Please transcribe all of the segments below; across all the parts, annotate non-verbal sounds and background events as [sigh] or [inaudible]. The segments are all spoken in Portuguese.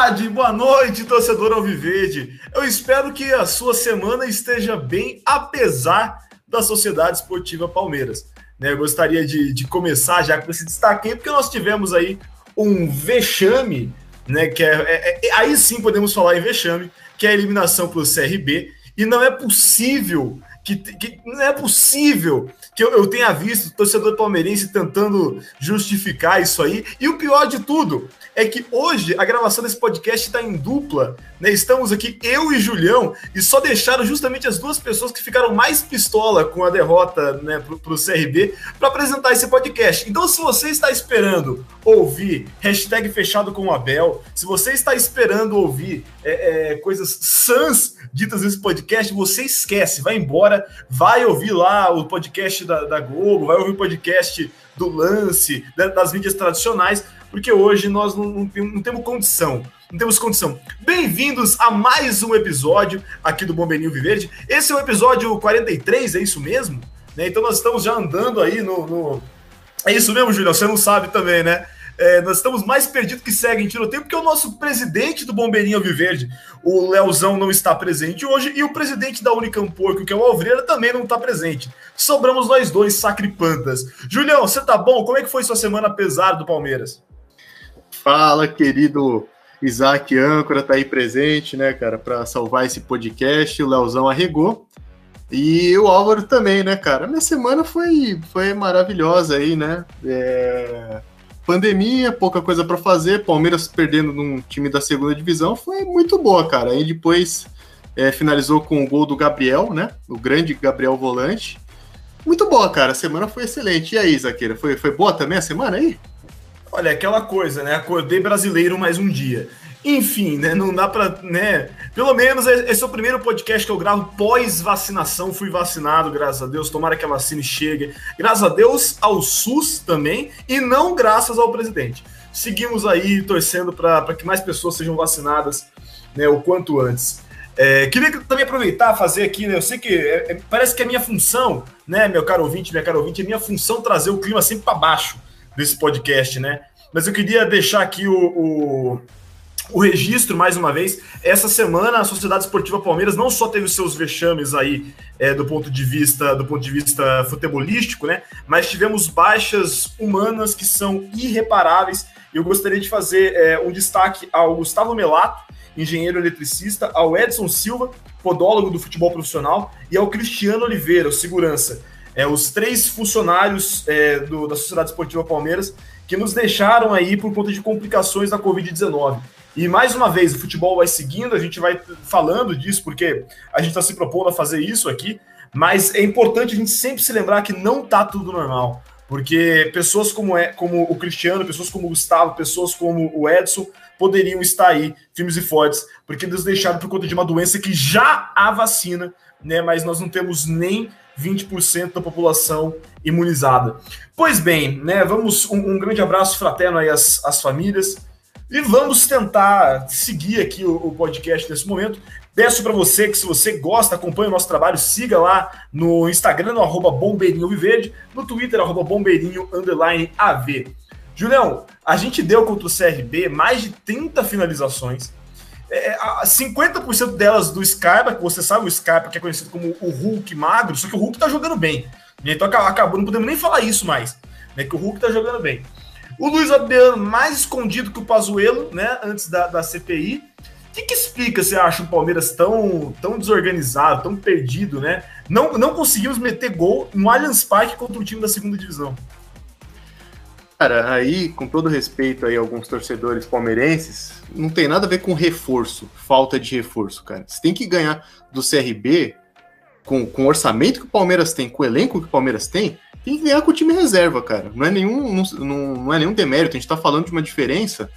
tarde, boa noite, torcedor Alviverde. Eu espero que a sua semana esteja bem, apesar da Sociedade Esportiva Palmeiras. Né, eu gostaria de, de começar já com esse destaque, porque nós tivemos aí um vexame, né? Que é, é, é, aí sim podemos falar em vexame, que é a eliminação para o CRB. E não é possível que, que, não é possível que eu, eu tenha visto torcedor palmeirense tentando justificar isso aí. E o pior de tudo é que hoje a gravação desse podcast está em dupla, né? Estamos aqui eu e Julião e só deixaram justamente as duas pessoas que ficaram mais pistola com a derrota, né, pro, pro CRB para apresentar esse podcast. Então, se você está esperando ouvir hashtag fechado com o Abel, se você está esperando ouvir é, é, coisas sãs ditas nesse podcast, você esquece, vai embora, vai ouvir lá o podcast da, da Globo, vai ouvir o podcast do lance, das mídias tradicionais, porque hoje nós não, não, não temos condição. Não temos condição. Bem-vindos a mais um episódio aqui do Bombeirinho Viverde. Esse é o episódio 43, é isso mesmo? Né? Então nós estamos já andando aí no, no... É isso mesmo, Júlio? Você não sabe também, né? É, nós estamos mais perdidos que segue em tiroteio, porque o nosso presidente do Bombeirinho Alviverde, o Leozão, não está presente hoje, e o presidente da Unicamporco, que é o Alvreira, também não está presente. Sobramos nós dois, sacripantas. Julião, você tá bom? Como é que foi sua semana apesar do Palmeiras? Fala, querido Isaac Âncora, tá aí presente, né, cara, para salvar esse podcast. O Leozão arregou. E o Álvaro também, né, cara? Minha semana foi, foi maravilhosa aí, né? É pandemia, pouca coisa para fazer, Palmeiras perdendo num time da segunda divisão foi muito boa, cara. Aí depois é, finalizou com o gol do Gabriel, né? O grande Gabriel Volante. Muito boa, cara. A semana foi excelente. E aí, Zaqueira, foi, foi boa também a semana aí? Olha, aquela coisa, né? Acordei brasileiro mais um dia. Enfim, né? Não dá para, né? Pelo menos esse é o primeiro podcast que eu gravo pós-vacinação. Fui vacinado, graças a Deus. Tomara que a vacina chegue. Graças a Deus ao SUS também e não graças ao presidente. Seguimos aí torcendo para que mais pessoas sejam vacinadas, né? O quanto antes. É, queria também aproveitar fazer aqui, né? Eu sei que é, é, parece que é minha função, né, meu caro ouvinte, minha cara ouvinte, é minha função trazer o clima sempre para baixo desse podcast, né? Mas eu queria deixar aqui o, o o registro, mais uma vez, essa semana a Sociedade Esportiva Palmeiras não só teve os seus vexames aí é, do ponto de vista do ponto de vista futebolístico, né? Mas tivemos baixas humanas que são irreparáveis. Eu gostaria de fazer é, um destaque ao Gustavo Melato, engenheiro eletricista, ao Edson Silva, podólogo do futebol profissional, e ao Cristiano Oliveira, o segurança. É, os três funcionários é, do, da Sociedade Esportiva Palmeiras que nos deixaram aí por conta de complicações da Covid-19. E mais uma vez, o futebol vai seguindo, a gente vai falando disso, porque a gente está se propondo a fazer isso aqui, mas é importante a gente sempre se lembrar que não está tudo normal. Porque pessoas como, é, como o Cristiano, pessoas como o Gustavo, pessoas como o Edson poderiam estar aí, firmes e fortes, porque nos deixaram por conta de uma doença que já há vacina, né? Mas nós não temos nem 20% da população imunizada. Pois bem, né? Vamos um, um grande abraço fraterno aí às, às famílias. E vamos tentar seguir aqui o, o podcast nesse momento. Peço para você que, se você gosta, acompanhe o nosso trabalho, siga lá no Instagram, no arroba Bombeirinho Viverde, no Twitter, arroba Bombeirinho underline AV. Julião, a gente deu contra o CRB mais de 30 finalizações. É, 50% delas do Scarpa, que você sabe, o Scarpa que é conhecido como o Hulk magro, só que o Hulk tá jogando bem. Então acabou, não podemos nem falar isso mais, né? Que o Hulk tá jogando bem. O Luiz Adriano mais escondido que o Pazuello, né? Antes da, da CPI. O que, que, explica, você acha, o Palmeiras tão, tão desorganizado, tão perdido, né? Não, não conseguimos meter gol no Allianz Parque contra o time da segunda divisão. Cara, aí, com todo respeito aí a alguns torcedores palmeirenses, não tem nada a ver com reforço, falta de reforço, cara. Você tem que ganhar do CRB com, com o orçamento que o Palmeiras tem, com o elenco que o Palmeiras tem, tem que ganhar com o time reserva, cara. Não é nenhum, não, não é nenhum demérito. A gente tá falando de uma diferença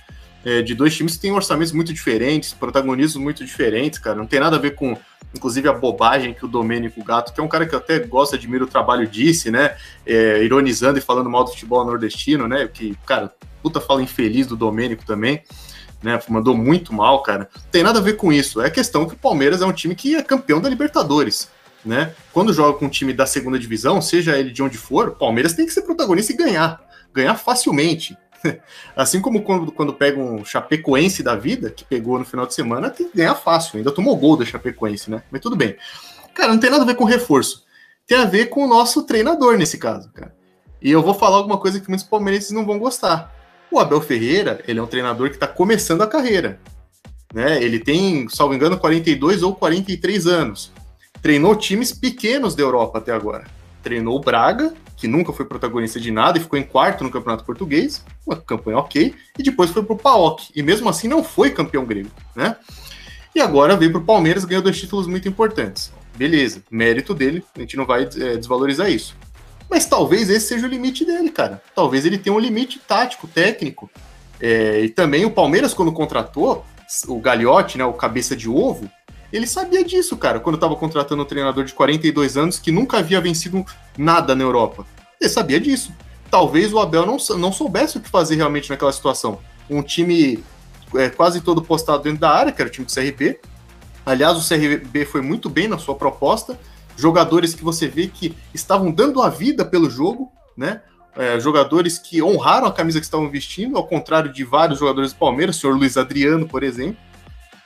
é, de dois times que têm orçamentos muito diferentes, protagonismos muito diferentes, cara. Não tem nada a ver com, inclusive, a bobagem que o Domênico Gato, que é um cara que até gosto, admiro o trabalho, disse, né? É, ironizando e falando mal do futebol nordestino, né? Que, cara, puta fala infeliz do Domênico também. Né, mandou muito mal, cara. Não tem nada a ver com isso. É questão que o Palmeiras é um time que é campeão da Libertadores né? Quando joga com um time da segunda divisão, seja ele de onde for, o Palmeiras tem que ser protagonista e ganhar. Ganhar facilmente. [laughs] Assim como quando, quando pega um Chapecoense da vida, que pegou no final de semana, tem que ganhar fácil. Ainda tomou gol da Chapecoense, né? Mas tudo bem. Cara, não tem nada a ver com reforço. Tem a ver com o nosso treinador nesse caso, cara. E eu vou falar alguma coisa que muitos palmeirenses não vão gostar. O Abel Ferreira, ele é um treinador que está começando a carreira. Né? Ele tem, salvo engano, 42 ou 43 anos. Treinou times pequenos da Europa até agora. Treinou o Braga, que nunca foi protagonista de nada e ficou em quarto no Campeonato Português, uma campanha ok, e depois foi pro PAOK, e mesmo assim não foi campeão grego, né? E agora veio pro Palmeiras, ganhou dois títulos muito importantes. Beleza, mérito dele, a gente não vai é, desvalorizar isso. Mas talvez esse seja o limite dele, cara. Talvez ele tenha um limite tático, técnico. É, e também o Palmeiras, quando contratou o Gagliotti, né, o cabeça de ovo, ele sabia disso, cara, quando estava contratando um treinador de 42 anos que nunca havia vencido nada na Europa. Ele sabia disso. Talvez o Abel não, não soubesse o que fazer realmente naquela situação. Um time é, quase todo postado dentro da área, que era o time do CRB. Aliás, o CRB foi muito bem na sua proposta. Jogadores que você vê que estavam dando a vida pelo jogo, né? É, jogadores que honraram a camisa que estavam vestindo, ao contrário de vários jogadores do Palmeiras, o senhor Luiz Adriano, por exemplo,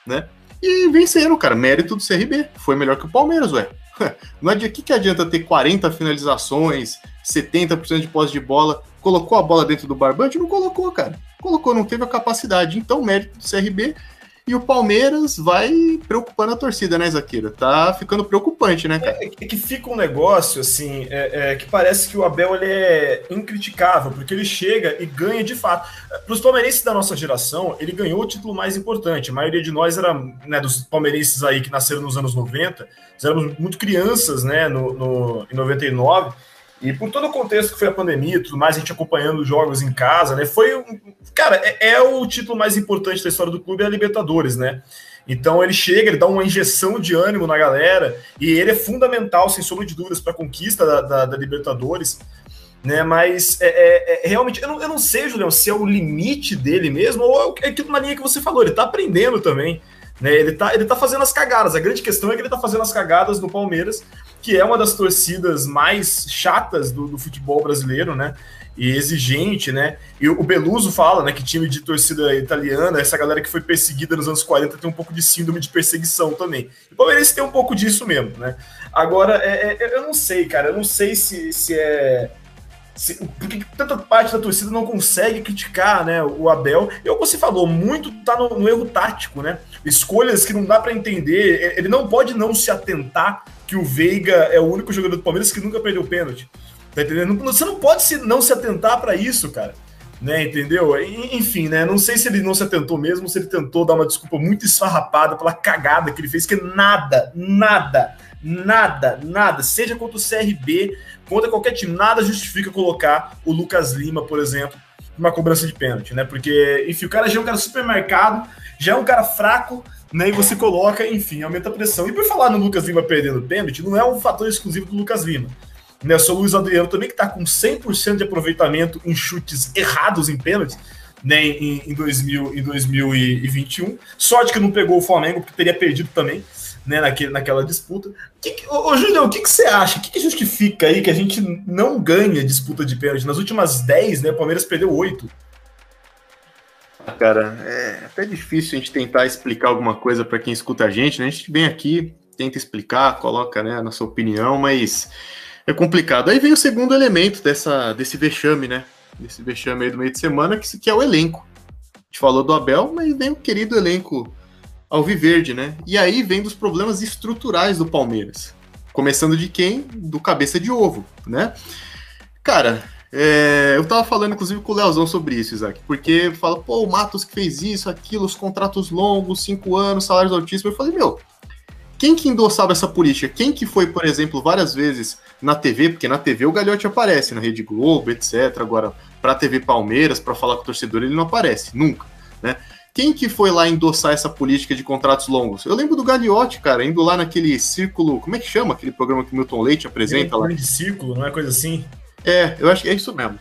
né? E venceram, cara. Mérito do CRB. Foi melhor que o Palmeiras, ué. [laughs] Não adianta, que, que adianta ter 40 finalizações, 70% de posse de bola? Colocou a bola dentro do barbante? Não colocou, cara. Colocou, não teve a capacidade. Então, mérito do CRB. E o Palmeiras vai preocupando a torcida, né, Zaqueiro? Tá ficando preocupante, né, cara? É, é que fica um negócio, assim, é, é, que parece que o Abel ele é incriticável, porque ele chega e ganha de fato. Para os palmeirenses da nossa geração, ele ganhou o título mais importante. A maioria de nós era, né, dos palmeirenses aí que nasceram nos anos 90, nós éramos muito crianças, né, no, no, em 99. E por todo o contexto que foi a pandemia e tudo mais, a gente acompanhando os jogos em casa, né? Foi um. Cara, é, é, o título mais importante da história do clube, é a Libertadores, né? Então ele chega, ele dá uma injeção de ânimo na galera, e ele é fundamental, sem sombra de dúvidas, para a conquista da, da, da, Libertadores. Né, mas é, é, é, realmente, eu não, eu não sei, Julião, se é o limite dele mesmo, ou é aquilo na linha que você falou, ele tá aprendendo também. Né, ele, tá, ele tá fazendo as cagadas. A grande questão é que ele tá fazendo as cagadas no Palmeiras, que é uma das torcidas mais chatas do, do, futebol brasileiro, né? E exigente, né? E o Beluso fala, né, que time de torcida italiana, essa galera que foi perseguida nos anos 40 tem um pouco de síndrome de perseguição também. O Palmeiras tem um pouco disso mesmo, né? Agora, é, é, eu não sei, cara, eu não sei se, se é. Se, porque tanta parte da torcida não consegue criticar né, o Abel. E o que você falou, muito tá no, no erro tático, né? Escolhas que não dá para entender. Ele não pode não se atentar que o Veiga é o único jogador do Palmeiras que nunca perdeu pênalti. Tá entendendo? Você não pode se, não se atentar para isso, cara. Né, entendeu? Enfim, né? Não sei se ele não se atentou mesmo, se ele tentou dar uma desculpa muito esfarrapada pela cagada que ele fez, que nada, nada, nada, nada, seja contra o CRB, contra qualquer time, nada justifica colocar o Lucas Lima, por exemplo, numa cobrança de pênalti, né? Porque, enfim, o cara já é um cara supermercado, já é um cara fraco, né? E você coloca, enfim, aumenta a pressão. E por falar no Lucas Lima perdendo pênalti, não é um fator exclusivo do Lucas Lima. Né, o seu Luiz Adriano também, que está com 100% de aproveitamento em chutes errados em pênaltis, né, em, em, 2000, em 2021. Sorte que não pegou o Flamengo, porque teria perdido também né, naquele, naquela disputa. Que, que, ô, Julião, o que, que você acha? O que, que justifica aí que a gente não ganha disputa de pênalti? Nas últimas 10, né, o Palmeiras perdeu 8 cara, é até difícil a gente tentar explicar alguma coisa para quem escuta a gente, né? A gente vem aqui, tenta explicar, coloca né, a nossa opinião, mas é complicado. Aí vem o segundo elemento dessa, desse vexame, né? Desse vexame aí do meio de semana, que, que é o elenco. A gente falou do Abel, mas vem o querido elenco Alviverde, né? E aí vem dos problemas estruturais do Palmeiras. Começando de quem? Do cabeça de ovo, né? Cara, é, eu tava falando, inclusive, com o Leozão sobre isso, Isaac, porque fala, pô, o Matos que fez isso, aquilo, os contratos longos, cinco anos, salários altíssimos. Eu falei, meu, quem que endossava essa política? Quem que foi, por exemplo, várias vezes na TV, porque na TV o Galhote aparece, na Rede Globo, etc. Agora, pra TV Palmeiras, para falar com o torcedor, ele não aparece, nunca, né? Quem que foi lá endossar essa política de contratos longos? Eu lembro do Gagliotti, cara, indo lá naquele círculo, como é que chama aquele programa que Milton Leite apresenta é, lá? Círculo, não é coisa assim? É, eu acho que é isso mesmo.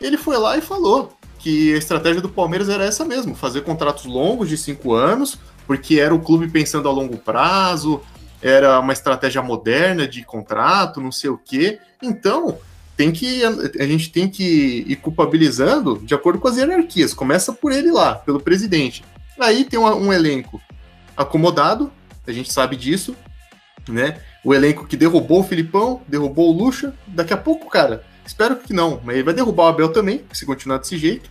Ele foi lá e falou que a estratégia do Palmeiras era essa mesmo, fazer contratos longos de cinco anos, porque era o clube pensando a longo prazo, era uma estratégia moderna de contrato, não sei o quê. Então, tem que a gente tem que ir culpabilizando de acordo com as hierarquias. Começa por ele lá, pelo presidente. Aí tem um, um elenco acomodado, a gente sabe disso, né? O elenco que derrubou o Filipão, derrubou o Lucha. Daqui a pouco, cara, espero que não, mas ele vai derrubar o Abel também, se continuar desse jeito.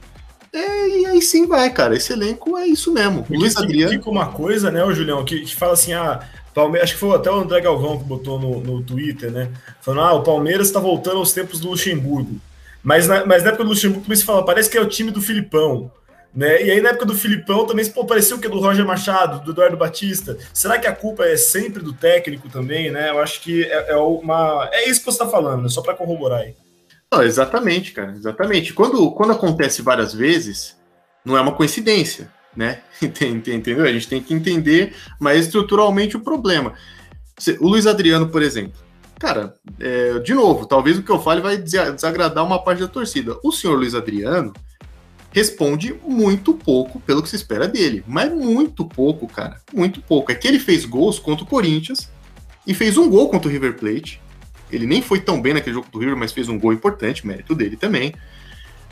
É, e aí sim vai, cara. Esse elenco é isso mesmo. O Luiz Adriano. Fica uma coisa, né, o Julião, que, que fala assim: ah, Palmeiras, acho que foi até o André Galvão que botou no, no Twitter, né? Falando, ah, o Palmeiras está voltando aos tempos do Luxemburgo. Mas na, mas na época do Luxemburgo também se fala, parece que é o time do Filipão. Né? E aí, na época do Filipão, também pô, parecia o que? Do Roger Machado, do Eduardo Batista. Será que a culpa é sempre do técnico também, né? Eu acho que é, é uma. É isso que você está falando, né? só para corroborar aí. Não, exatamente, cara, exatamente. Quando, quando acontece várias vezes, não é uma coincidência né? [laughs] Entendeu? A gente tem que entender mais estruturalmente o problema. O Luiz Adriano, por exemplo. Cara, é, de novo, talvez o que eu fale vai desagradar uma parte da torcida. O senhor Luiz Adriano responde muito pouco pelo que se espera dele. Mas muito pouco, cara. Muito pouco. É que ele fez gols contra o Corinthians e fez um gol contra o River Plate. Ele nem foi tão bem naquele jogo do River, mas fez um gol importante, mérito dele também.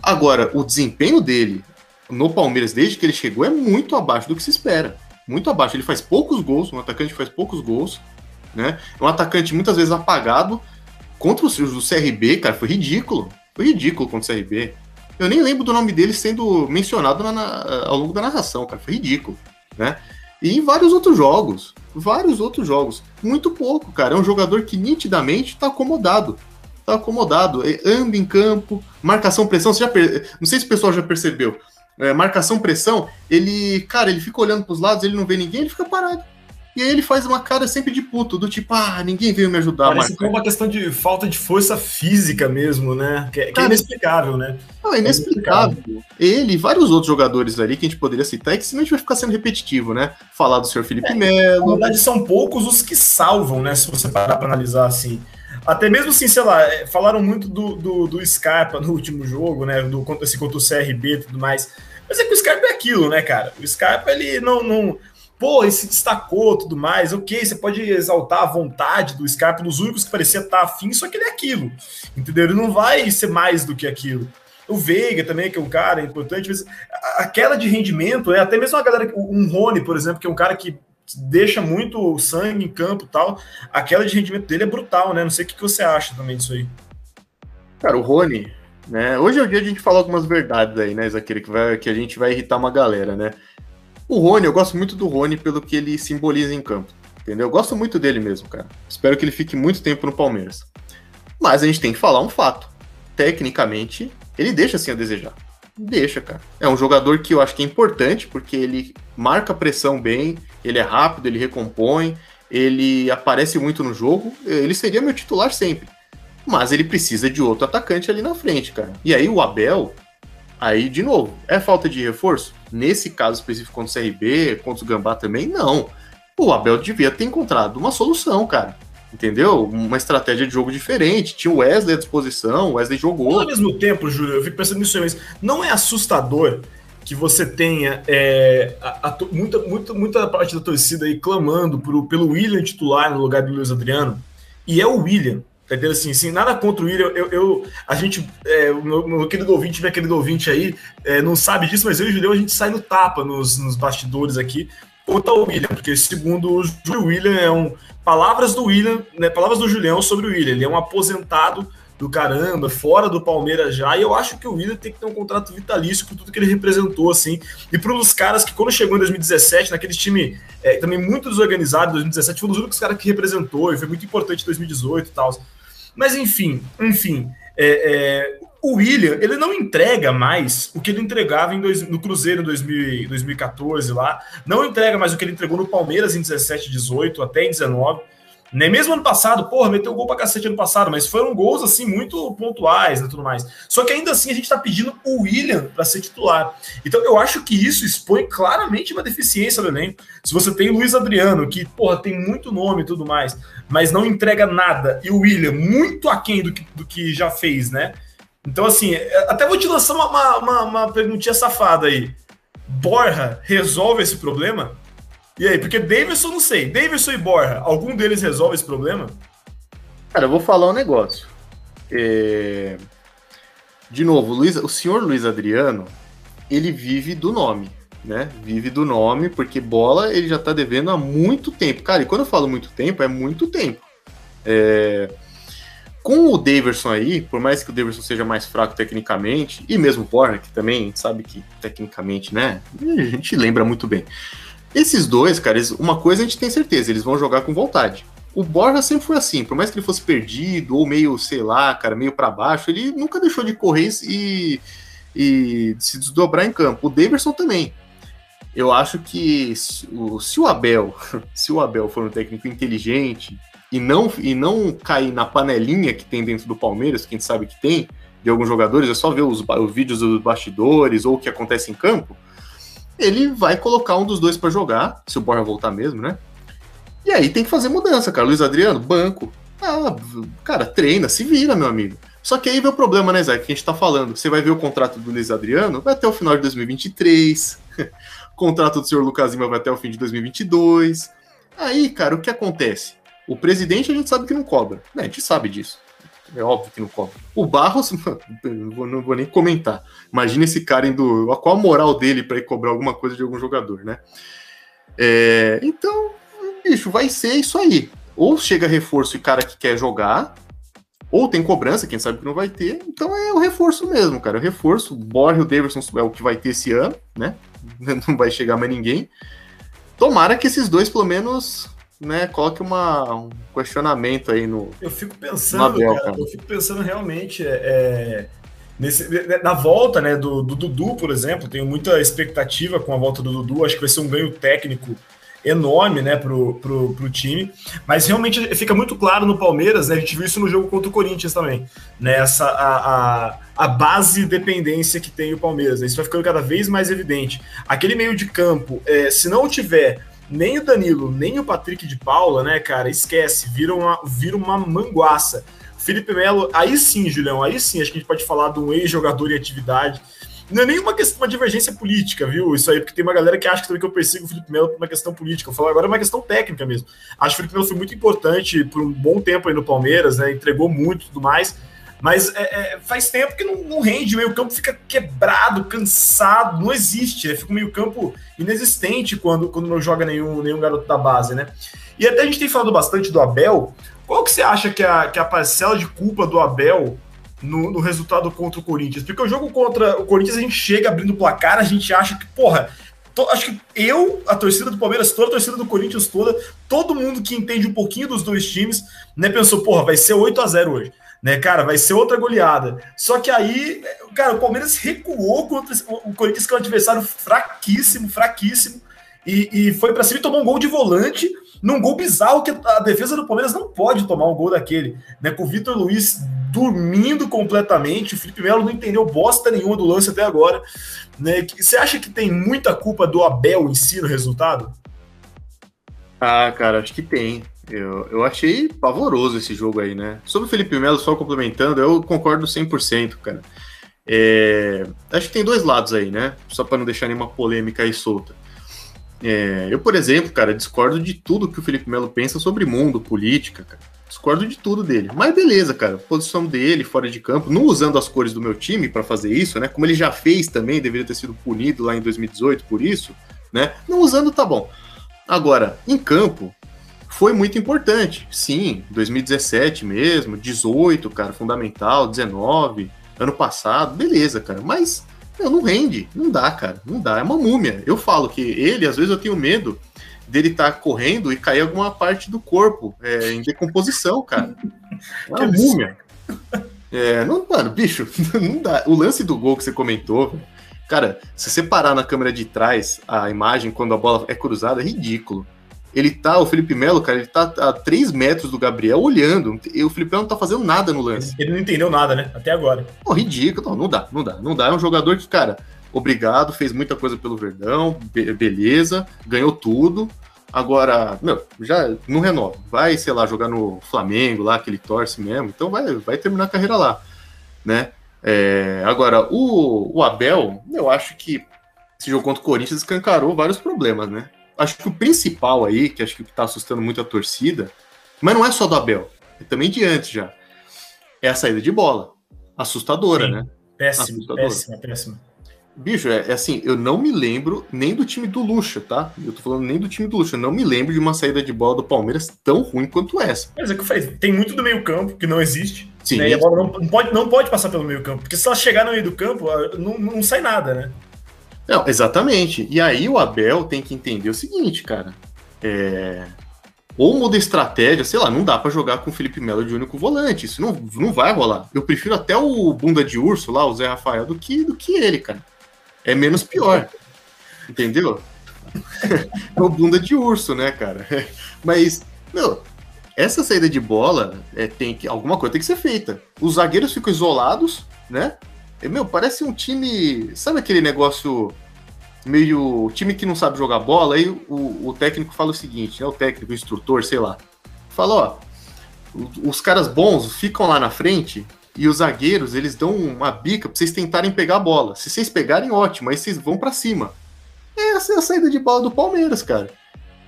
Agora, o desempenho dele no Palmeiras, desde que ele chegou, é muito abaixo do que se espera. Muito abaixo. Ele faz poucos gols, um atacante faz poucos gols, né? É um atacante muitas vezes apagado. Contra o, o CRB, cara, foi ridículo. Foi ridículo contra o CRB. Eu nem lembro do nome dele sendo mencionado na, na, ao longo da narração, cara. Foi ridículo, né? E em vários outros jogos. Vários outros jogos. Muito pouco, cara. É um jogador que nitidamente tá acomodado. Tá acomodado. É, anda em campo, marcação, pressão. Você já per... Não sei se o pessoal já percebeu é, marcação pressão, ele, cara, ele fica olhando para os lados, ele não vê ninguém, ele fica parado. E aí ele faz uma cara sempre de puto, do tipo, ah, ninguém veio me ajudar. Parece que é uma questão de falta de força física mesmo, né? Que, é, que é inexplicável, né? Não, é inexplicável. É inexplicável. Ele e vários outros jogadores ali que a gente poderia citar, é que senão a gente vai ficar sendo repetitivo, né? Falar do senhor Felipe é, Melo. Na verdade, são poucos os que salvam, né? Se você parar para analisar assim. Até mesmo assim, sei lá, é, falaram muito do, do, do Scarpa no último jogo, né? Do, esse, contra o CRB e tudo mais. Mas é que o Scarpa é aquilo, né, cara? O Scarpa, ele não. não pô, ele se destacou tudo mais. Ok, você pode exaltar a vontade do Scarpa nos únicos que parecia estar afim, só que ele é aquilo. Entendeu? Ele não vai ser mais do que aquilo. O Veiga também, que é um cara importante, mas de rendimento, é até mesmo a galera, um Rony, por exemplo, que é um cara que deixa muito sangue em campo tal, a queda de rendimento dele é brutal, né? Não sei o que você acha também disso aí. Cara, o Rony, né? Hoje é o dia de a gente falar algumas verdades aí, né, Zaqueira, que, vai, que a gente vai irritar uma galera, né? O Rony, eu gosto muito do Rony pelo que ele simboliza em campo, entendeu? Eu gosto muito dele mesmo, cara. Espero que ele fique muito tempo no Palmeiras. Mas a gente tem que falar um fato. Tecnicamente, ele deixa assim a desejar. Deixa, cara. É um jogador que eu acho que é importante, porque ele marca pressão bem, ele é rápido, ele recompõe, ele aparece muito no jogo. Ele seria meu titular sempre mas ele precisa de outro atacante ali na frente, cara. E aí o Abel, aí de novo, é falta de reforço? Nesse caso específico contra o CRB, contra o Gambá também, não. O Abel devia ter encontrado uma solução, cara. Entendeu? Uma estratégia de jogo diferente. Tinha o Wesley à disposição, o Wesley jogou. Ao mesmo tempo, Júlio, eu fico pensando nisso mas não é assustador que você tenha é, a, a, muita, muita, muita parte da torcida aí clamando pelo William titular no lugar do Luiz Adriano? E é o William. Tá? Assim, nada contra o William. Eu, eu a gente, é, o meu, meu, querido ouvinte, minha querida ouvinte aí, é, não sabe disso, mas eu e o Julião, a gente sai no tapa nos, nos bastidores aqui contra o William, porque segundo o Júlio William, é um. Palavras do William, né? Palavras do Julião sobre o William. Ele é um aposentado do caramba, fora do Palmeiras já, e eu acho que o William tem que ter um contrato vitalício por tudo que ele representou, assim, e para dos caras que quando chegou em 2017, naquele time é, também muito desorganizado, 2017, foi um dos únicos caras que representou, e foi muito importante em 2018 e tal. Mas enfim, enfim, é, é, o William ele não entrega mais o que ele entregava dois, no Cruzeiro em 2000, 2014 lá, não entrega mais o que ele entregou no Palmeiras em 17, 18 até em 19. Nem mesmo ano passado, porra, meteu gol pra cacete ano passado, mas foram gols assim muito pontuais né, tudo mais. Só que ainda assim a gente tá pedindo o William para ser titular. Então eu acho que isso expõe claramente uma deficiência do elenco. Se você tem Luiz Adriano, que, porra, tem muito nome e tudo mais, mas não entrega nada, e o William muito aquém do que, do que já fez, né? Então, assim, até vou te lançar uma, uma, uma perguntinha safada aí. Borja resolve esse problema? E aí, porque Davidson não sei. Davidson e Borja, algum deles resolve esse problema? Cara, eu vou falar um negócio. é... de novo, Luiz, o senhor Luiz Adriano, ele vive do nome, né? Vive do nome, porque bola ele já tá devendo há muito tempo. Cara, e quando eu falo muito tempo, é muito tempo. É... Com o Daverson aí, por mais que o Daverson seja mais fraco tecnicamente, e mesmo o Borja, que também sabe que tecnicamente, né? A gente lembra muito bem. Esses dois, cara, eles, uma coisa a gente tem certeza, eles vão jogar com vontade. O Borja sempre foi assim, por mais que ele fosse perdido ou meio, sei lá, cara, meio para baixo, ele nunca deixou de correr e, e se desdobrar em campo. O Daverson também. Eu acho que se o, se o Abel, [laughs] se o Abel for um técnico inteligente, e não, e não cair na panelinha que tem dentro do Palmeiras, que a gente sabe que tem, de alguns jogadores, é só ver os, os vídeos dos bastidores ou o que acontece em campo, ele vai colocar um dos dois para jogar, se o Borja voltar mesmo, né? E aí tem que fazer mudança, cara. Luiz Adriano, banco. Ah, cara, treina, se vira, meu amigo. Só que aí vem o problema, né, Zé, que a gente tá falando. Você vai ver o contrato do Luiz Adriano, vai até o final de 2023. o [laughs] contrato do senhor Lucas Lima vai até o fim de 2022. Aí, cara, o que acontece? O presidente a gente sabe que não cobra. Né? A gente sabe disso. É óbvio que não cobra. O Barros, [laughs] vou, não vou nem comentar. Imagina esse cara indo. Qual a moral dele para ir cobrar alguma coisa de algum jogador, né? É, então, bicho, vai ser isso aí. Ou chega reforço e cara que quer jogar, ou tem cobrança, quem sabe que não vai ter. Então é o reforço mesmo, cara. O reforço, Borja o Davidson é o que vai ter esse ano, né? [laughs] Não vai chegar mais ninguém. Tomara que esses dois, pelo menos, né, coloque uma, um questionamento aí no. Eu fico pensando, Abel, cara, cara, eu fico pensando realmente. É, é nesse, na volta né, do, do, Dudu, por exemplo, tenho muita expectativa com a volta do Dudu. Acho que vai ser um ganho técnico enorme né, pro, pro, pro time. Mas realmente fica muito claro no Palmeiras, né, a gente viu isso no jogo contra o Corinthians também. Né, essa, a, a, a base dependência que tem o Palmeiras. Né, isso vai ficando cada vez mais evidente. Aquele meio de campo, é, se não tiver nem o Danilo, nem o Patrick de Paula, né, cara, esquece, vira uma, vira uma manguaça. Felipe Melo, aí sim, Julião, aí sim, acho que a gente pode falar de um ex-jogador em atividade. Não é nenhuma questão, uma divergência política, viu? Isso aí, porque tem uma galera que acha que, que eu persigo o Felipe Melo por uma questão política. Eu falo agora é uma questão técnica mesmo. Acho que o Felipe Melo foi muito importante por um bom tempo aí no Palmeiras, né? Entregou muito e tudo mais mas é, é, faz tempo que não, não rende, o meio-campo fica quebrado, cansado, não existe, né? fica um meio-campo inexistente quando, quando não joga nenhum, nenhum garoto da base, né? E até a gente tem falado bastante do Abel. Qual que você acha que é a, que a parcela de culpa do Abel no, no, resultado contra o Corinthians? Porque o jogo contra o Corinthians a gente chega abrindo o placar, a gente acha que, porra, to, acho que eu, a torcida do Palmeiras toda, a torcida do Corinthians toda, todo mundo que entende um pouquinho dos dois times, né, pensou, porra, vai ser 8 a 0 hoje né, cara, vai ser outra goleada. Só que aí, cara, o Palmeiras recuou contra o Corinthians, que é um adversário fraquíssimo, fraquíssimo, e, e foi para cima e tomou um gol de volante, num gol bizarro que a defesa do Palmeiras não pode tomar um gol daquele, né, com o Vitor Luiz dormindo completamente, o Felipe Melo não entendeu bosta nenhuma do lance até agora, né, você acha que tem muita culpa do Abel em si no resultado? Ah, cara, acho que tem. Eu, eu achei pavoroso esse jogo aí, né? Sobre o Felipe Melo, só complementando, eu concordo 100%, cara. É, acho que tem dois lados aí, né? Só para não deixar nenhuma polêmica aí solta. É, eu, por exemplo, cara, discordo de tudo que o Felipe Melo pensa sobre mundo, política, cara. Discordo de tudo dele. Mas beleza, cara. Posição dele, fora de campo, não usando as cores do meu time para fazer isso, né? Como ele já fez também, deveria ter sido punido lá em 2018 por isso, né? Não usando, tá bom. Agora, em campo, foi muito importante. Sim, 2017 mesmo, 18, cara, fundamental, 19, ano passado, beleza, cara. Mas meu, não rende, não dá, cara, não dá. É uma múmia. Eu falo que ele, às vezes, eu tenho medo dele estar tá correndo e cair alguma parte do corpo é, em decomposição, cara. É uma múmia. É, não, mano, bicho, [laughs] não dá. O lance do gol que você comentou, cara, se você parar na câmera de trás a imagem quando a bola é cruzada, é ridículo. Ele tá, o Felipe Melo, cara, ele tá a 3 metros do Gabriel olhando. E o Felipe Melo não tá fazendo nada no lance. Ele não entendeu nada, né? Até agora. Pô, ridículo. Não, não dá, não dá, não dá. É um jogador que, cara, obrigado, fez muita coisa pelo Verdão, be beleza, ganhou tudo. Agora, meu, já não renova. Vai, sei lá, jogar no Flamengo lá, que ele torce mesmo. Então vai, vai terminar a carreira lá, né? É, agora, o, o Abel, eu acho que esse jogo contra o Corinthians escancarou vários problemas, né? Acho que o principal aí, que acho que está assustando muito a torcida, mas não é só do Abel, é também de antes já. é a saída de bola. Assustadora, Sim. né? Péssima, Assustadora. péssima, péssima. Bicho, é, é, assim, eu não me lembro nem do time do Lucha, tá? Eu tô falando nem do time do Lucha. Eu não me lembro de uma saída de bola do Palmeiras tão ruim quanto essa. Mas é que eu falei, tem muito do meio campo que não existe. Sim. Né? E a bola não, não, pode, não pode passar pelo meio campo. Porque se ela chegar no meio do campo, não, não sai nada, né? Não, exatamente. E aí o Abel tem que entender o seguinte, cara. É... Ou muda estratégia, sei lá, não dá para jogar com o Felipe Melo de único volante. Isso não, não vai rolar. Eu prefiro até o bunda de urso lá, o Zé Rafael, do que, do que ele, cara é menos pior. Entendeu? [laughs] é o bunda de urso, né, cara? [laughs] Mas, meu, essa saída de bola é, tem que. Alguma coisa tem que ser feita. Os zagueiros ficam isolados, né? E, meu, parece um time. Sabe aquele negócio meio. time que não sabe jogar bola? Aí o, o técnico fala o seguinte, né? O técnico, o instrutor, sei lá. Fala, ó. Os caras bons ficam lá na frente e os zagueiros, eles dão uma bica pra vocês tentarem pegar a bola. Se vocês pegarem, ótimo, aí vocês vão para cima. Essa é a saída de bola do Palmeiras, cara.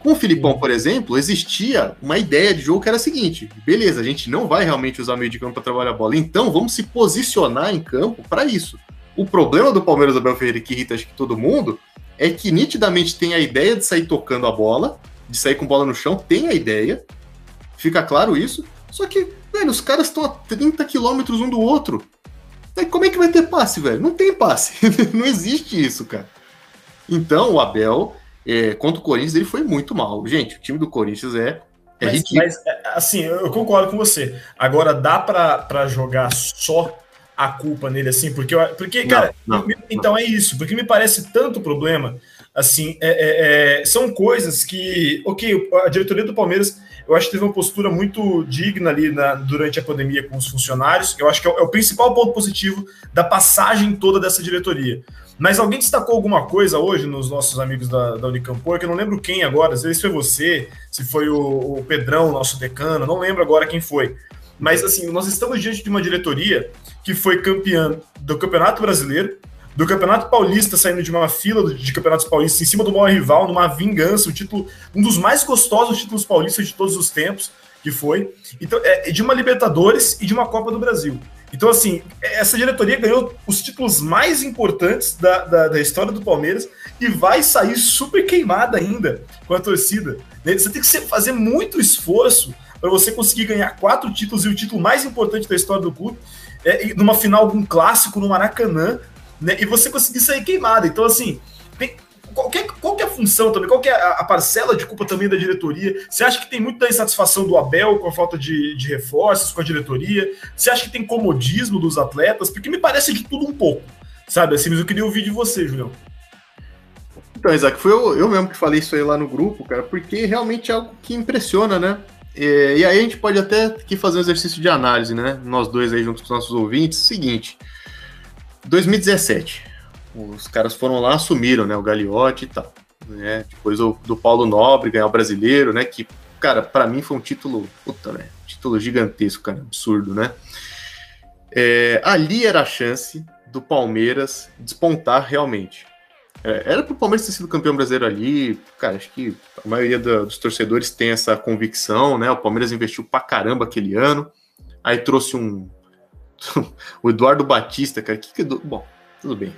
Com o Filipão, por exemplo, existia uma ideia de jogo que era a seguinte: beleza, a gente não vai realmente usar meio de campo para trabalhar a bola, então vamos se posicionar em campo para isso. O problema do Palmeiras do Abel Ferreira, que irrita acho que todo mundo, é que nitidamente tem a ideia de sair tocando a bola, de sair com bola no chão, tem a ideia, fica claro isso, só que Velho, os caras estão a 30 quilômetros um do outro. Aí como é que vai ter passe, velho? Não tem passe. [laughs] não existe isso, cara. Então, o Abel, é, contra o Corinthians, ele foi muito mal. Gente, o time do Corinthians é, é mas, ridículo. Mas, é, assim, eu concordo com você. Agora, dá para jogar só a culpa nele, assim? Porque, porque cara, não, não, então não. é isso. Porque me parece tanto problema. Assim, é, é, é, são coisas que, ok, a diretoria do Palmeiras eu acho que teve uma postura muito digna ali na, durante a pandemia com os funcionários. Eu acho que é o, é o principal ponto positivo da passagem toda dessa diretoria. Mas alguém destacou alguma coisa hoje nos nossos amigos da, da Unicampor, que eu não lembro quem agora, vezes foi você, se foi o, o Pedrão, nosso decano, não lembro agora quem foi. Mas assim, nós estamos diante de uma diretoria que foi campeã do Campeonato Brasileiro, do Campeonato Paulista saindo de uma fila de campeonatos paulistas em cima do maior rival, numa vingança, um título, um dos mais gostosos títulos paulistas de todos os tempos, que foi. Então, é, de uma Libertadores e de uma Copa do Brasil. Então, assim, essa diretoria ganhou os títulos mais importantes da, da, da, história do Palmeiras e vai sair super queimada ainda com a torcida. Você tem que fazer muito esforço para você conseguir ganhar quatro títulos e o título mais importante da história do clube, é, numa final um clássico no Maracanã, né? E você conseguir sair queimado. Então, assim, tem, qual, que, é, qual que é a função também? Qual que é a, a, parcela de culpa também da diretoria? Você acha que tem muita insatisfação do Abel com a falta de, de reforços com a diretoria? Você acha que tem comodismo dos atletas? Porque me parece de tudo um pouco, sabe? Assim, mas eu queria ouvir de você, Julião. Então, Isaac, foi eu, eu mesmo que falei isso aí lá no grupo, cara, porque realmente é algo que impressiona, né? E, e aí a gente pode até aqui fazer um exercício de análise, né? Nós dois aí junto com os nossos ouvintes. Seguinte, 2017. Os caras foram lá, assumiram, né, o Gagliotti e tal. Né? Depois o, do Paulo Nobre ganhar o brasileiro, né? Que, cara, para mim foi um título, puta, né? Título gigantesco, cara, absurdo, né? É, ali era a chance do Palmeiras despontar realmente. É, era pro Palmeiras ter sido campeão brasileiro ali, cara, acho que a maioria do, dos torcedores tem essa convicção, né? O Palmeiras investiu pra caramba aquele ano, aí trouxe um [laughs] o Eduardo Batista, cara, que, que bom, tudo bem.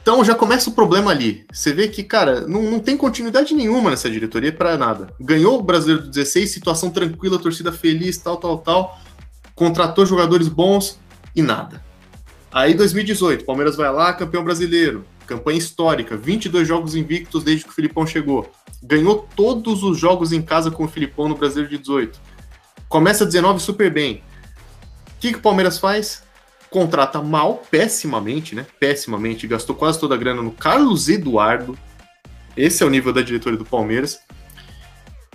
Então já começa o problema ali. Você vê que, cara, não, não tem continuidade nenhuma nessa diretoria para nada. Ganhou o Brasileiro do 16, situação tranquila, torcida feliz, tal, tal, tal. Contratou jogadores bons e nada. Aí 2018, Palmeiras vai lá, campeão brasileiro. Campanha histórica, 22 jogos invictos desde que o Filipão chegou. Ganhou todos os jogos em casa com o Filipão no Brasileiro de 18. Começa 19 super bem. O que, que o Palmeiras faz? Contrata mal, pessimamente, né? Pessimamente, gastou quase toda a grana no Carlos Eduardo. Esse é o nível da diretoria do Palmeiras.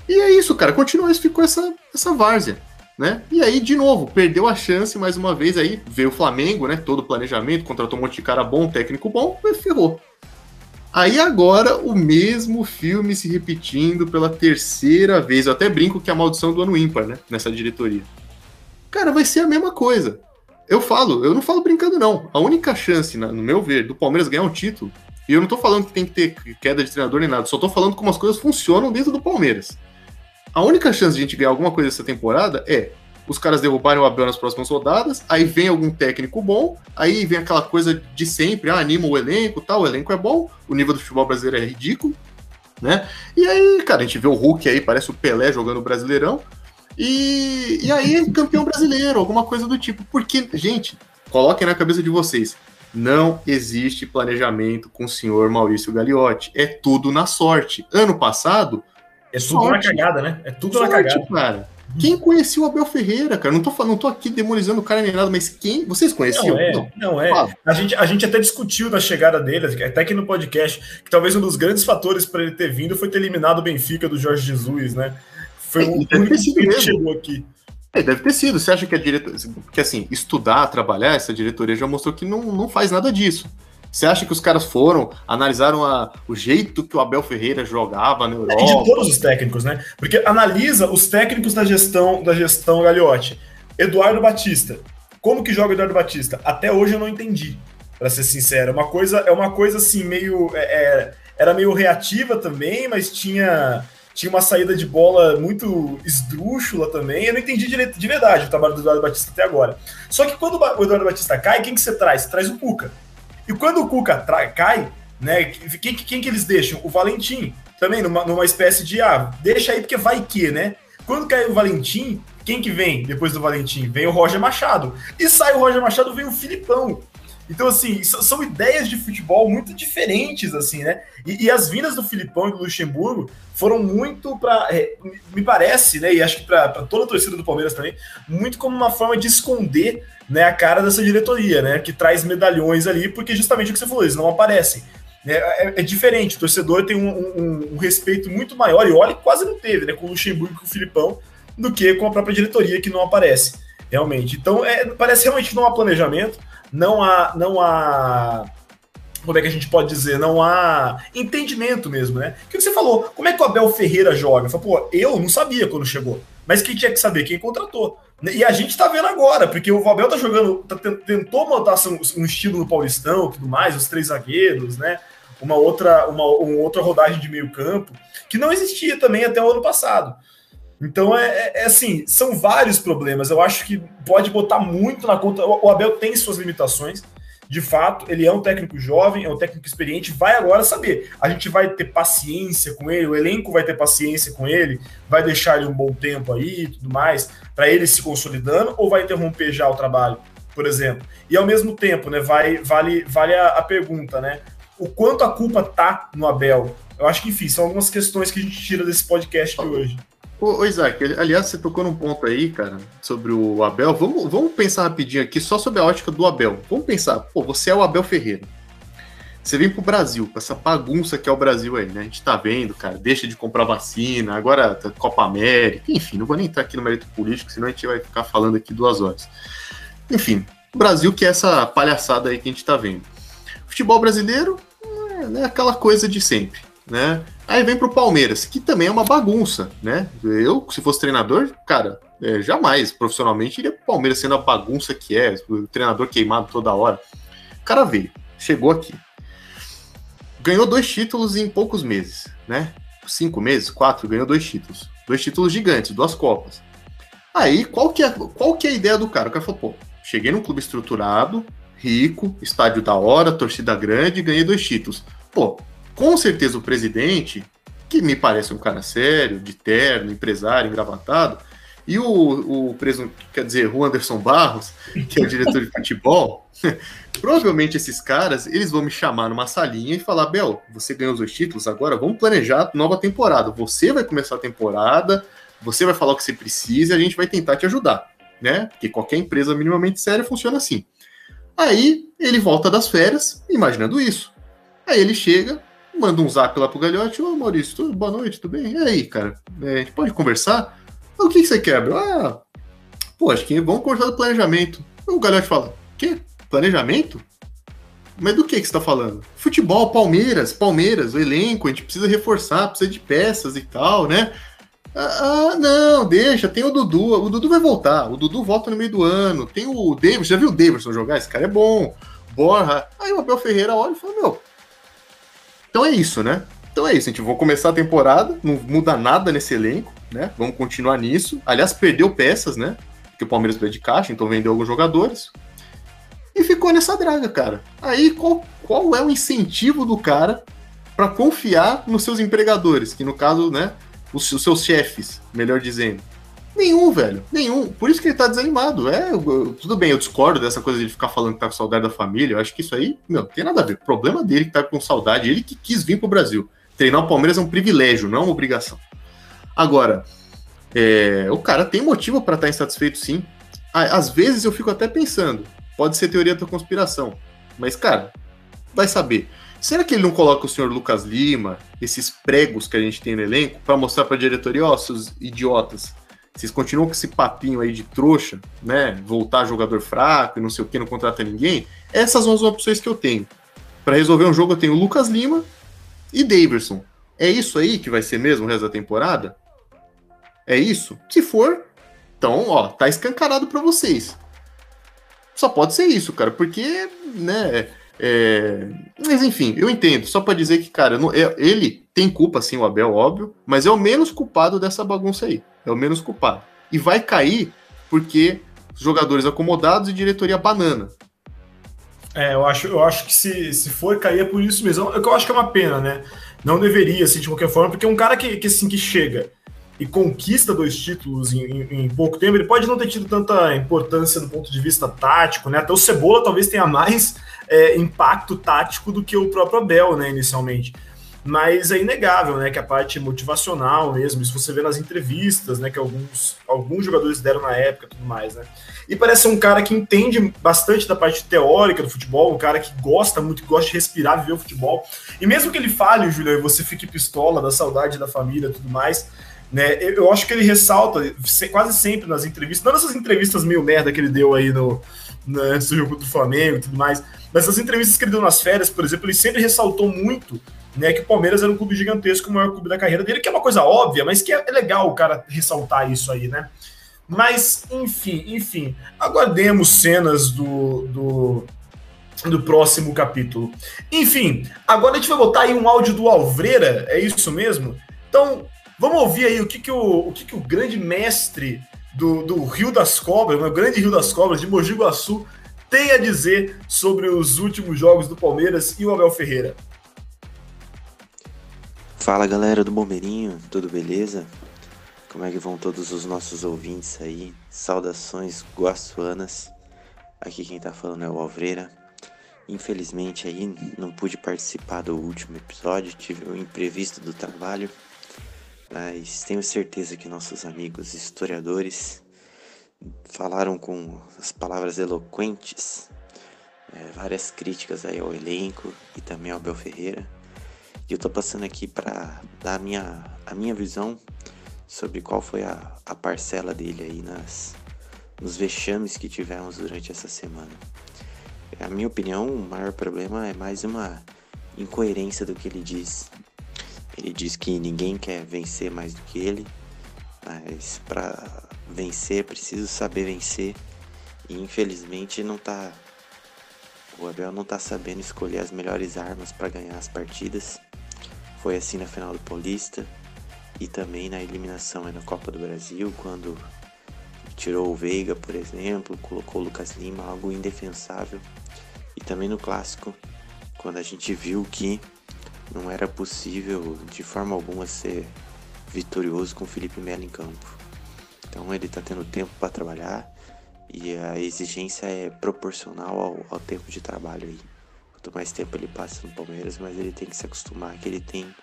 E é isso, cara. Continua isso, ficou essa, essa várzea. Né? E aí, de novo, perdeu a chance mais uma vez. Aí veio o Flamengo, né? Todo o planejamento, contratou um monte de cara bom, técnico bom, e ferrou. Aí agora o mesmo filme se repetindo pela terceira vez. Eu até brinco que é a maldição do ano ímpar, né? Nessa diretoria. Cara, vai ser a mesma coisa. Eu falo, eu não falo brincando, não. A única chance, no meu ver, do Palmeiras ganhar um título, e eu não tô falando que tem que ter queda de treinador nem nada, só tô falando como as coisas funcionam dentro do Palmeiras. A única chance de a gente ganhar alguma coisa essa temporada é os caras derrubarem o Abel nas próximas rodadas, aí vem algum técnico bom, aí vem aquela coisa de sempre, ah, anima o elenco, tal, o elenco é bom, o nível do futebol brasileiro é ridículo, né? E aí, cara, a gente vê o Hulk aí, parece o Pelé jogando o Brasileirão, e, e aí campeão brasileiro, alguma coisa do tipo. Porque, gente, coloquem na cabeça de vocês, não existe planejamento com o senhor Maurício Gagliotti. É tudo na sorte. Ano passado. É tudo sorte. na cagada, né? É tudo sorte, na cagada. cara. Quem conhecia o Abel Ferreira, cara? Não tô, não tô aqui demonizando o cara nem nada, mas quem. Vocês conheciam? Não, é. Não, não é. A, gente, a gente até discutiu na chegada dele, até aqui no podcast, que talvez um dos grandes fatores para ele ter vindo foi ter eliminado o Benfica do Jorge Jesus, né? Foi é, o único que chegou aqui. É, deve ter sido. Você acha que a diretoria. Porque assim, estudar, trabalhar, essa diretoria já mostrou que não, não faz nada disso. Você acha que os caras foram, analisaram a, o jeito que o Abel Ferreira jogava na Europa? E de todos os técnicos, né? Porque analisa os técnicos da gestão da gestão Gagliotti. Eduardo Batista. Como que joga o Eduardo Batista? Até hoje eu não entendi, para ser sincero. É uma coisa, é uma coisa assim, meio. É, é, era meio reativa também, mas tinha tinha uma saída de bola muito esdrúxula também. Eu não entendi direito, de verdade o trabalho do Eduardo Batista até agora. Só que quando o Eduardo Batista cai, quem que você traz? Você traz o Cuca. E quando o Cuca cai, né, quem, quem que eles deixam? O Valentim. Também numa, numa espécie de, ah, deixa aí porque vai que, né? Quando cai o Valentim, quem que vem depois do Valentim? Vem o Roger Machado. E sai o Roger Machado, vem o Filipão. Então, assim, são ideias de futebol muito diferentes, assim, né? E, e as vindas do Filipão e do Luxemburgo foram muito para, é, me parece, né? E acho que para toda a torcida do Palmeiras também, muito como uma forma de esconder né, a cara dessa diretoria, né? Que traz medalhões ali, porque justamente o que você falou, eles não aparecem. É, é, é diferente, o torcedor tem um, um, um, respeito muito maior, e olha, quase não teve, né? Com o Luxemburgo e com o Filipão, do que com a própria diretoria que não aparece, realmente. Então, é, parece realmente que não há planejamento não há, não há como é que a gente pode dizer, não há entendimento mesmo, né? O que você falou? Como é que o Abel Ferreira joga? Falei, pô, eu não sabia quando chegou. Mas quem tinha que saber? Quem contratou. E a gente tá vendo agora, porque o Abel tá jogando, tá, tentou montar um estilo no Paulistão tudo mais, os três zagueiros, né? Uma outra, uma, uma outra rodagem de meio campo, que não existia também até o ano passado. Então, é, é, é, assim, são vários problemas. Eu acho que pode botar muito na conta. O Abel tem suas limitações. De fato, ele é um técnico jovem, é um técnico experiente. Vai agora saber. A gente vai ter paciência com ele, o elenco vai ter paciência com ele, vai deixar ele um bom tempo aí e tudo mais, para ele se consolidando, ou vai interromper já o trabalho, por exemplo. E ao mesmo tempo, né, vai, vale, vale a, a pergunta, né? O quanto a culpa tá no Abel? Eu acho que, enfim, são algumas questões que a gente tira desse podcast de hoje. Ô, ô, Isaac, aliás, você tocou num ponto aí, cara, sobre o Abel. Vamos, vamos pensar rapidinho aqui só sobre a ótica do Abel. Vamos pensar, pô, você é o Abel Ferreira. Você vem pro Brasil, com essa bagunça que é o Brasil aí, né? A gente tá vendo, cara, deixa de comprar vacina, agora tá Copa América, enfim, não vou nem entrar aqui no mérito político, senão a gente vai ficar falando aqui duas horas. Enfim, o Brasil que é essa palhaçada aí que a gente tá vendo. Futebol brasileiro é, é aquela coisa de sempre né? Aí vem pro Palmeiras, que também é uma bagunça, né? Eu, se fosse treinador, cara, é, jamais profissionalmente iria pro Palmeiras sendo a bagunça que é, o treinador queimado toda hora. O cara veio, chegou aqui, ganhou dois títulos em poucos meses, né? Cinco meses, quatro, ganhou dois títulos. Dois títulos gigantes, duas Copas. Aí, qual que é, qual que é a ideia do cara? O cara falou, pô, cheguei num clube estruturado, rico, estádio da hora, torcida grande, ganhei dois títulos. Pô, com certeza o presidente, que me parece um cara sério, de terno, empresário, engravatado, e o, o preso, quer dizer, o Anderson Barros, que é o diretor de futebol, [laughs] provavelmente esses caras, eles vão me chamar numa salinha e falar, Bel, você ganhou os dois títulos, agora vamos planejar nova temporada. Você vai começar a temporada, você vai falar o que você precisa e a gente vai tentar te ajudar, né? Porque qualquer empresa minimamente séria funciona assim. Aí ele volta das férias, imaginando isso. Aí ele chega, manda um zap lá pro Galhote, ô Maurício, tudo, boa noite, tudo bem? E aí, cara, é, a gente pode conversar? O que, que você quer, Bel? Ah, pô, acho que vamos conversar do planejamento. O Galhote fala, quê? Planejamento? Mas do que, que você tá falando? Futebol, Palmeiras, Palmeiras, o elenco, a gente precisa reforçar, precisa de peças e tal, né? Ah, ah, não, deixa, tem o Dudu, o Dudu vai voltar, o Dudu volta no meio do ano, tem o Davidson, já viu o Davidson jogar? Esse cara é bom, Borra. Aí o Abel Ferreira olha e fala, meu, então é isso, né? Então é isso, gente vai começar a temporada, não muda nada nesse elenco, né? Vamos continuar nisso. Aliás, perdeu peças, né? porque o Palmeiras precisa de caixa, então vendeu alguns jogadores. E ficou nessa draga, cara. Aí qual, qual é o incentivo do cara para confiar nos seus empregadores, que no caso, né, os, os seus chefes, melhor dizendo? Nenhum, velho. Nenhum. Por isso que ele tá desanimado. É, eu, tudo bem, eu discordo dessa coisa de ficar falando que tá com saudade da família. Eu acho que isso aí, não, tem nada a ver. O problema dele que tá com saudade, ele que quis vir pro Brasil. Treinar o Palmeiras é um privilégio, não é uma obrigação. Agora, é, o cara tem motivo para estar tá insatisfeito, sim. Às vezes eu fico até pensando, pode ser teoria da conspiração, mas, cara, vai saber. Será que ele não coloca o senhor Lucas Lima, esses pregos que a gente tem no elenco, para mostrar para a diretoria, ó, oh, seus idiotas, vocês continuam com esse papinho aí de trouxa, né? Voltar jogador fraco e não sei o que, não contrata ninguém. Essas são as opções que eu tenho. Para resolver um jogo, eu tenho Lucas Lima e Daverson. É isso aí que vai ser mesmo o resto da temporada? É isso? Se for, então, ó, tá escancarado para vocês. Só pode ser isso, cara, porque, né? É... Mas enfim, eu entendo. Só para dizer que, cara, não... É, ele tem culpa, sim, o Abel, óbvio, mas é o menos culpado dessa bagunça aí. É o menos culpado. E vai cair porque jogadores acomodados e diretoria banana. É, eu acho, eu acho que se, se for cair é por isso mesmo. Eu, eu acho que é uma pena, né? Não deveria, assim, de qualquer forma, porque um cara que, que assim, que chega e conquista dois títulos em, em, em, pouco tempo, ele pode não ter tido tanta importância do ponto de vista tático, né? Até o Cebola talvez tenha mais é, impacto tático do que o próprio Abel, né, inicialmente. Mas é inegável, né, que a parte motivacional mesmo, isso você vê nas entrevistas, né, que alguns, alguns jogadores deram na época tudo mais, né. E parece um cara que entende bastante da parte teórica do futebol, um cara que gosta muito, que gosta de respirar, viver o futebol. E mesmo que ele fale, Julião, e você fique pistola da saudade da família tudo mais, né, eu acho que ele ressalta quase sempre nas entrevistas, não nessas entrevistas meio merda que ele deu aí no, no jogo do Flamengo tudo mais, mas as entrevistas que ele deu nas férias, por exemplo, ele sempre ressaltou muito né, que o Palmeiras era um clube gigantesco, o maior clube da carreira dele, que é uma coisa óbvia, mas que é legal o cara ressaltar isso aí, né? Mas, enfim, enfim, aguardemos cenas do, do, do próximo capítulo. Enfim, agora a gente vai botar aí um áudio do Alvreira, é isso mesmo? Então, vamos ouvir aí o que, que, o, o, que, que o grande mestre do, do Rio das Cobras, o grande Rio das Cobras, de Mogi Guaçu, tem a dizer sobre os últimos jogos do Palmeiras e o Abel Ferreira. Fala galera do Bombeirinho, tudo beleza? Como é que vão todos os nossos ouvintes aí? Saudações guaçuanas. Aqui quem tá falando é o Alvreira. Infelizmente aí não pude participar do último episódio, tive um imprevisto do trabalho, mas tenho certeza que nossos amigos historiadores falaram com as palavras eloquentes, é, várias críticas aí ao elenco e também ao Bel Ferreira e eu tô passando aqui para dar a minha, a minha visão sobre qual foi a, a parcela dele aí nas, nos vexames que tivemos durante essa semana. A minha opinião, o maior problema é mais uma incoerência do que ele diz. Ele diz que ninguém quer vencer mais do que ele, mas para vencer é preciso saber vencer. E infelizmente não tá o Abel não tá sabendo escolher as melhores armas para ganhar as partidas. Foi assim na final do Paulista e também na eliminação na Copa do Brasil, quando tirou o Veiga, por exemplo, colocou o Lucas Lima, algo indefensável. E também no clássico, quando a gente viu que não era possível de forma alguma ser vitorioso com o Felipe Melo em campo. Então ele está tendo tempo para trabalhar e a exigência é proporcional ao, ao tempo de trabalho aí. Quanto mais tempo ele passa no Palmeiras, mas ele tem que se acostumar que ele tem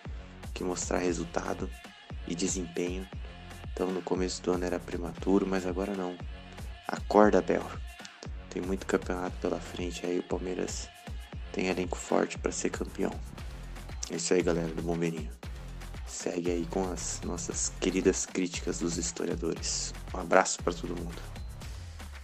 que mostrar resultado e desempenho. Então no começo do ano era prematuro, mas agora não. Acorda, Bel. Tem muito campeonato pela frente aí, o Palmeiras tem elenco forte para ser campeão. É isso aí, galera do Bombeirinho. Segue aí com as nossas queridas críticas dos historiadores. Um abraço para todo mundo.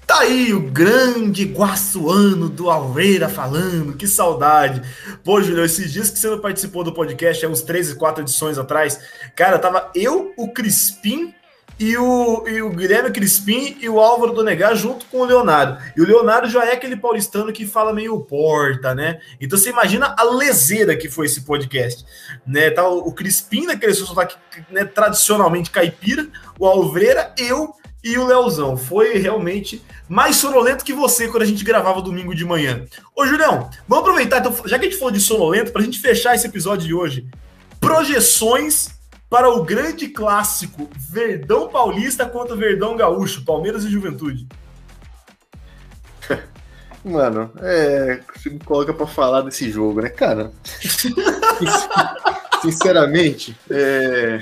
Tá aí o grande guaçuano do Alveira falando, que saudade. Pô, Júlio, esses dias que você não participou do podcast, há uns 13, 4 edições atrás, cara, tava eu, o Crispim e o, e o Guilherme Crispim e o Álvaro Donegar junto com o Leonardo. E o Leonardo já é aquele paulistano que fala meio porta, né? Então você imagina a leseira que foi esse podcast, né? Tá o, Crispim naquele sotaque né, tradicionalmente caipira, o Alveira, eu e o Leozão. Foi realmente mais sonolento que você quando a gente gravava domingo de manhã. Ô, Julião, vamos aproveitar, então, já que a gente falou de sonolento, para a gente fechar esse episódio de hoje. Projeções para o grande clássico Verdão Paulista contra Verdão Gaúcho, Palmeiras e Juventude. [laughs] Mano, é. Você me coloca pra falar desse jogo, né, cara? [laughs] Sinceramente, é,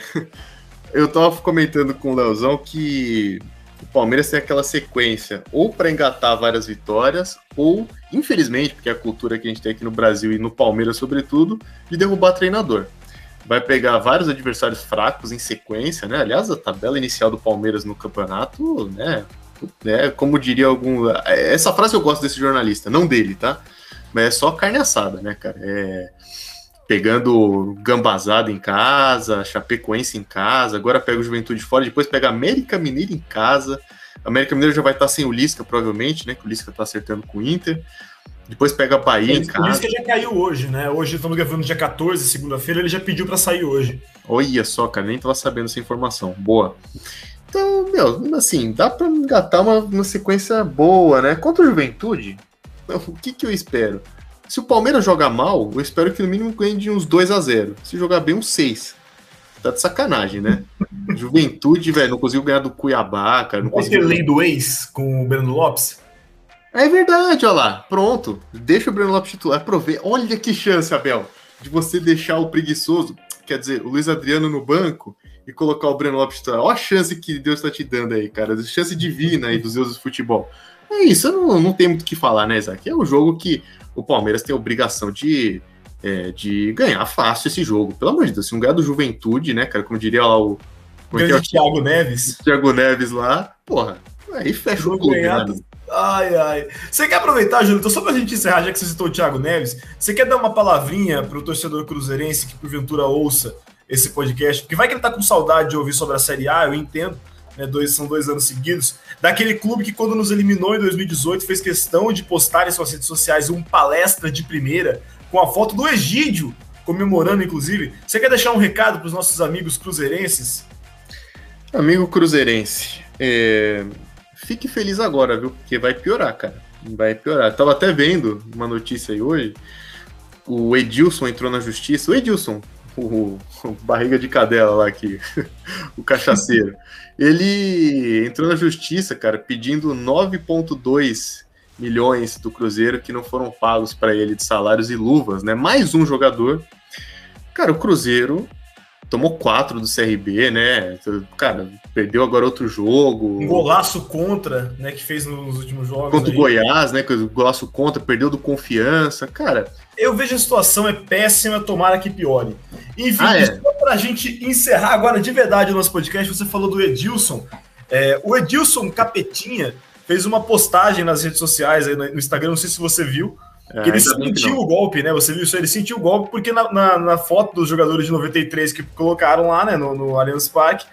eu tava comentando com o Leozão que Palmeiras tem aquela sequência ou para engatar várias vitórias, ou, infelizmente, porque é a cultura que a gente tem aqui no Brasil e no Palmeiras, sobretudo, de derrubar treinador. Vai pegar vários adversários fracos em sequência, né? Aliás, a tabela inicial do Palmeiras no campeonato, né? né? Como diria algum. Essa frase eu gosto desse jornalista, não dele, tá? Mas é só carne assada, né, cara? É pegando Gambazada em casa, Chapecoense em casa, agora pega o Juventude fora, depois pega América Mineira em casa. América Mineira já vai estar sem o Lisca, provavelmente, né? Que o Lisca tá acertando com o Inter. Depois pega a Bahia em casa. O Lisca já caiu hoje, né? Hoje estamos gravando dia 14, segunda-feira, ele já pediu para sair hoje. Olha só, cara, nem tava sabendo essa informação. Boa. Então, meu, assim, dá para engatar uma, uma sequência boa, né? Contra o Juventude, [laughs] o que, que eu espero? Se o Palmeiras jogar mal, eu espero que no mínimo ganhe de uns 2 a 0 Se jogar bem, uns 6. Tá de sacanagem, né? [laughs] Juventude, velho, não conseguiu ganhar do Cuiabá, cara. Não Pode conseguiu... ter lei do ex com o Breno Lopes? É verdade, olha lá. Pronto. Deixa o Breno Lopes titular. Provei. Olha que chance, Abel, de você deixar o preguiçoso, quer dizer, o Luiz Adriano no banco e colocar o Breno Lopes titular. Olha a chance que Deus está te dando aí, cara. Chance divina aí dos deuses do futebol. É isso, eu não, não tem muito o que falar, né, Isaac? É um jogo que o Palmeiras tem a obrigação de, é, de ganhar fácil esse jogo. Pelo amor de Deus, se não ganhar do Juventude, né, cara, como diria lá o. Grande é, é Thiago Neves. Thiago Neves lá, porra, aí fecha o clube, né? Ai, ai. Você quer aproveitar, Júlio? Então, só pra gente encerrar, já que você citou o Thiago Neves, você quer dar uma palavrinha pro torcedor cruzeirense que porventura ouça esse podcast? Porque vai que ele tá com saudade de ouvir sobre a Série A, eu entendo né, dois, são dois anos seguidos, daquele clube que quando nos eliminou em 2018 fez questão de postar em suas redes sociais um palestra de primeira com a foto do Egídio, comemorando inclusive. Você quer deixar um recado para os nossos amigos cruzeirenses? Amigo cruzeirense, é... fique feliz agora, viu? Porque vai piorar, cara. Vai piorar. Eu tava até vendo uma notícia aí hoje. O Edilson entrou na justiça. O Edilson, o, o barriga de cadela lá aqui, [laughs] o cachaceiro. Ele entrou na justiça, cara, pedindo 9,2 milhões do Cruzeiro que não foram pagos para ele de salários e luvas, né? Mais um jogador. Cara, o Cruzeiro tomou quatro do CRB, né? Cara, perdeu agora outro jogo. Um golaço contra, né? Que fez nos últimos jogos. Contra aí. o Goiás, né? O golaço contra, perdeu do confiança. Cara. Eu vejo a situação é péssima, tomara que piore. Enfim, ah, é. só pra gente encerrar agora de verdade o nosso podcast, você falou do Edilson. É, o Edilson Capetinha fez uma postagem nas redes sociais, aí no Instagram, não sei se você viu, é, ele sentiu o golpe, né? Você viu isso? Ele sentiu o golpe porque na, na, na, foto dos jogadores de 93 que colocaram lá, né, no, no Allianz Parque,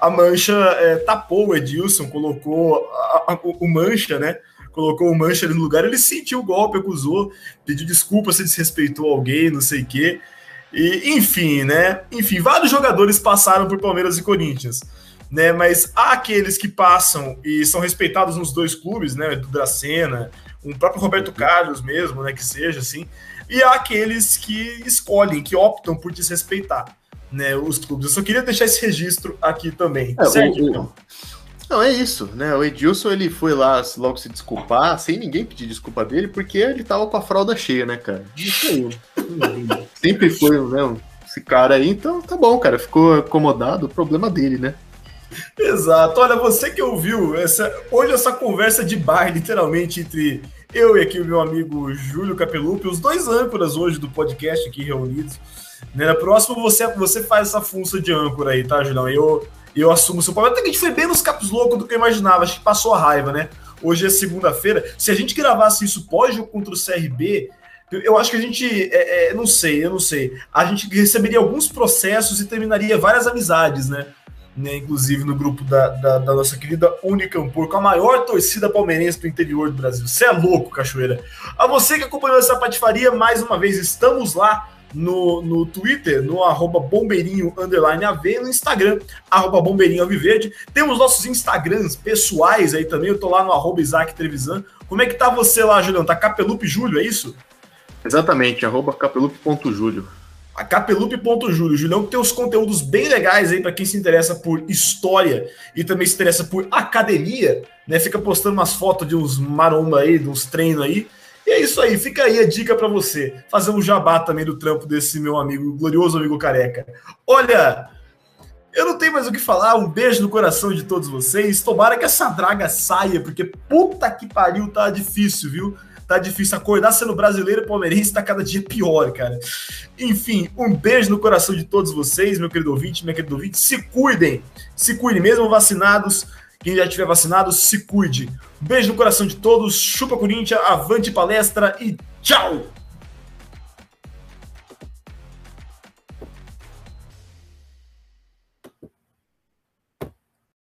a Mancha é, tapou o Edilson, colocou a, a, o Mancha, né? Colocou o Mancha ali no lugar, ele sentiu o golpe, acusou, pediu desculpa se desrespeitou alguém, não sei o quê. E, enfim, né? Enfim, vários jogadores passaram por Palmeiras e Corinthians. Né, mas há aqueles que passam e são respeitados nos dois clubes, né? Do Dracena, um próprio Roberto Carlos mesmo, né, que seja assim, e há aqueles que escolhem, que optam por desrespeitar, né, os clubes. Eu só queria deixar esse registro aqui também, é, certo? O, o... Não, é isso, né? O Edilson ele foi lá logo se desculpar, sem ninguém pedir desculpa dele, porque ele tava com a fralda cheia, né, cara? Isso aí. Sempre foi, né? Esse cara aí, então tá bom, cara. Ficou acomodado, o problema dele, né? Exato. Olha, você que ouviu essa, hoje essa conversa de bar, literalmente, entre eu e aqui o meu amigo Júlio Capelupi, os dois âncoras hoje do podcast aqui reunidos. Né? Na próxima você, você faz essa função de âncora aí, tá, Julião? Eu, eu assumo o seu papel. Até que a gente foi bem nos capos loucos do que eu imaginava. Acho que passou a raiva, né? Hoje é segunda-feira. Se a gente gravasse isso pós-jogo contra o CRB, eu acho que a gente, é, é, não sei, eu não sei. A gente receberia alguns processos e terminaria várias amizades, né? né, inclusive no grupo da, da, da nossa querida Unicampor, com a maior torcida palmeirense do interior do Brasil. Você é louco, Cachoeira. A você que acompanhou essa patifaria, mais uma vez, estamos lá no, no Twitter, no arroba bombeirinho underline AV, no Instagram, arroba bombeirinho Alviverde. Temos nossos Instagrams pessoais aí também, eu tô lá no arroba Isaac Trevisan. Como é que tá você lá, Julião? Tá Capelupe Júlio, é isso? Exatamente, arroba capelupe.júlio. A capelupe.júlio. Julião tem uns conteúdos bem legais aí para quem se interessa por história e também se interessa por academia, né? Fica postando umas fotos de uns maromba aí, de uns treinos aí. É isso aí, fica aí a dica para você. Fazer um jabá também do trampo desse meu amigo, glorioso amigo careca. Olha, eu não tenho mais o que falar. Um beijo no coração de todos vocês. Tomara que essa draga saia, porque puta que pariu, tá difícil, viu? Tá difícil. Acordar sendo brasileiro palmeirense tá cada dia pior, cara. Enfim, um beijo no coração de todos vocês, meu querido ouvinte, minha querida ouvinte. Se cuidem, se cuidem, mesmo vacinados. Quem já estiver vacinado, se cuide. Beijo no coração de todos. Chupa Corinthians, avante palestra e tchau!